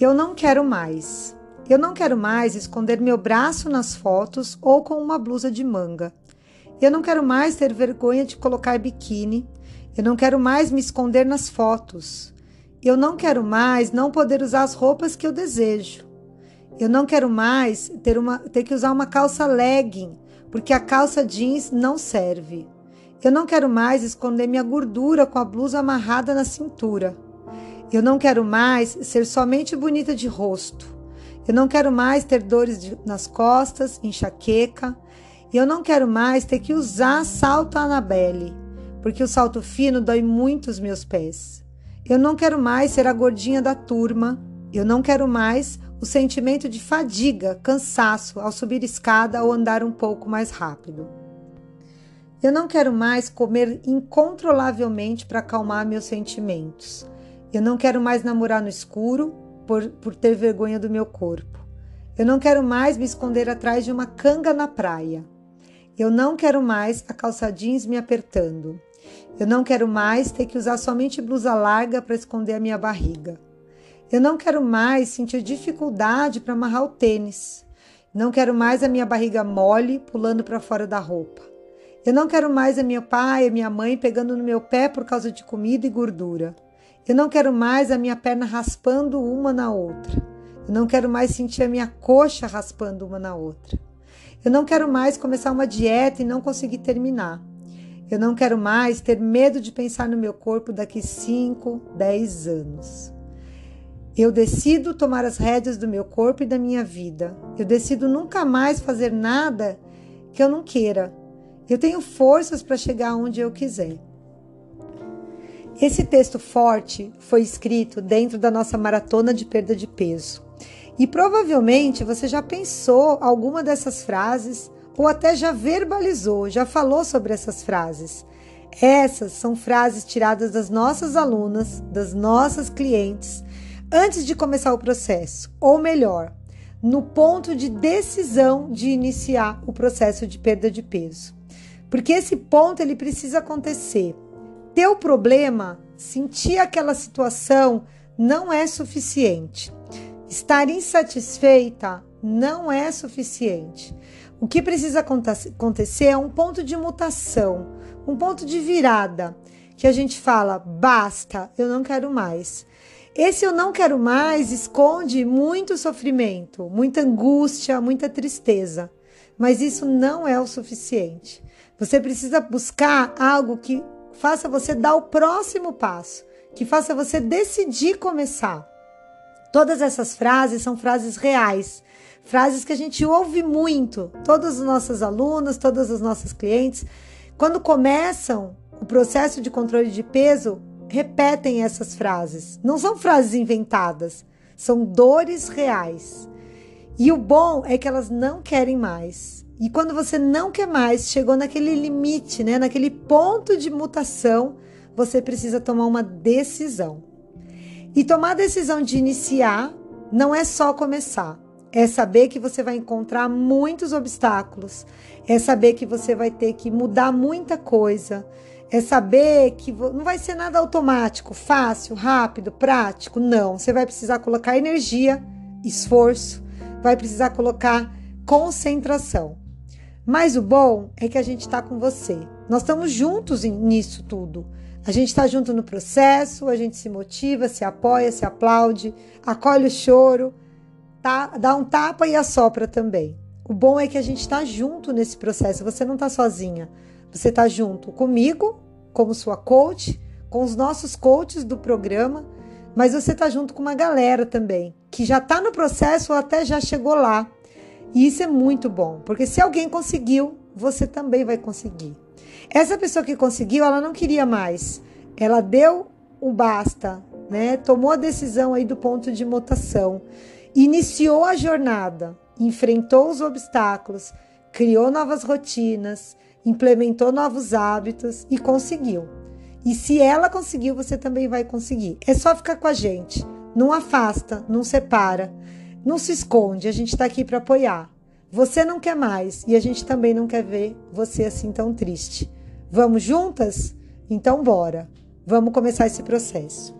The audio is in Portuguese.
Eu não quero mais. Eu não quero mais esconder meu braço nas fotos ou com uma blusa de manga. Eu não quero mais ter vergonha de colocar biquíni. Eu não quero mais me esconder nas fotos. Eu não quero mais não poder usar as roupas que eu desejo. Eu não quero mais ter, uma, ter que usar uma calça legging, porque a calça jeans não serve. Eu não quero mais esconder minha gordura com a blusa amarrada na cintura. Eu não quero mais ser somente bonita de rosto. Eu não quero mais ter dores de, nas costas, enxaqueca. Eu não quero mais ter que usar salto Annabelle, porque o salto fino dói muito os meus pés. Eu não quero mais ser a gordinha da turma. Eu não quero mais o sentimento de fadiga, cansaço ao subir escada ou andar um pouco mais rápido. Eu não quero mais comer incontrolavelmente para acalmar meus sentimentos. Eu não quero mais namorar no escuro por, por ter vergonha do meu corpo. Eu não quero mais me esconder atrás de uma canga na praia. Eu não quero mais a calça jeans me apertando. Eu não quero mais ter que usar somente blusa larga para esconder a minha barriga. Eu não quero mais sentir dificuldade para amarrar o tênis. Não quero mais a minha barriga mole pulando para fora da roupa. Eu não quero mais a meu pai e minha mãe pegando no meu pé por causa de comida e gordura. Eu não quero mais a minha perna raspando uma na outra. Eu não quero mais sentir a minha coxa raspando uma na outra. Eu não quero mais começar uma dieta e não conseguir terminar. Eu não quero mais ter medo de pensar no meu corpo daqui 5, 10 anos. Eu decido tomar as rédeas do meu corpo e da minha vida. Eu decido nunca mais fazer nada que eu não queira. Eu tenho forças para chegar onde eu quiser. Esse texto forte foi escrito dentro da nossa maratona de perda de peso. E provavelmente você já pensou alguma dessas frases ou até já verbalizou, já falou sobre essas frases. Essas são frases tiradas das nossas alunas, das nossas clientes antes de começar o processo, ou melhor, no ponto de decisão de iniciar o processo de perda de peso. Porque esse ponto ele precisa acontecer. Teu problema, sentir aquela situação não é suficiente. Estar insatisfeita não é suficiente. O que precisa acontecer é um ponto de mutação, um ponto de virada, que a gente fala: basta, eu não quero mais. Esse eu não quero mais esconde muito sofrimento, muita angústia, muita tristeza. Mas isso não é o suficiente. Você precisa buscar algo que faça você dar o próximo passo, que faça você decidir começar. Todas essas frases são frases reais, frases que a gente ouve muito. Todas as nossas alunas, todas as nossas clientes, quando começam o processo de controle de peso, repetem essas frases. Não são frases inventadas, são dores reais. E o bom é que elas não querem mais. E quando você não quer mais, chegou naquele limite, né, naquele ponto de mutação, você precisa tomar uma decisão. E tomar a decisão de iniciar não é só começar, é saber que você vai encontrar muitos obstáculos, é saber que você vai ter que mudar muita coisa, é saber que não vai ser nada automático, fácil, rápido, prático. Não. Você vai precisar colocar energia, esforço, vai precisar colocar concentração. Mas o bom é que a gente está com você. Nós estamos juntos nisso tudo. A gente está junto no processo, a gente se motiva, se apoia, se aplaude, acolhe o choro, tá? dá um tapa e assopra também. O bom é que a gente está junto nesse processo. Você não está sozinha. Você está junto comigo, como sua coach, com os nossos coaches do programa, mas você está junto com uma galera também, que já está no processo ou até já chegou lá. E isso é muito bom, porque se alguém conseguiu, você também vai conseguir. Essa pessoa que conseguiu, ela não queria mais. Ela deu o basta, né? Tomou a decisão aí do ponto de mutação, iniciou a jornada, enfrentou os obstáculos, criou novas rotinas, implementou novos hábitos e conseguiu. E se ela conseguiu, você também vai conseguir. É só ficar com a gente. Não afasta, não separa, não se esconde. A gente está aqui para apoiar. Você não quer mais e a gente também não quer ver você assim tão triste. Vamos juntas? Então bora. Vamos começar esse processo.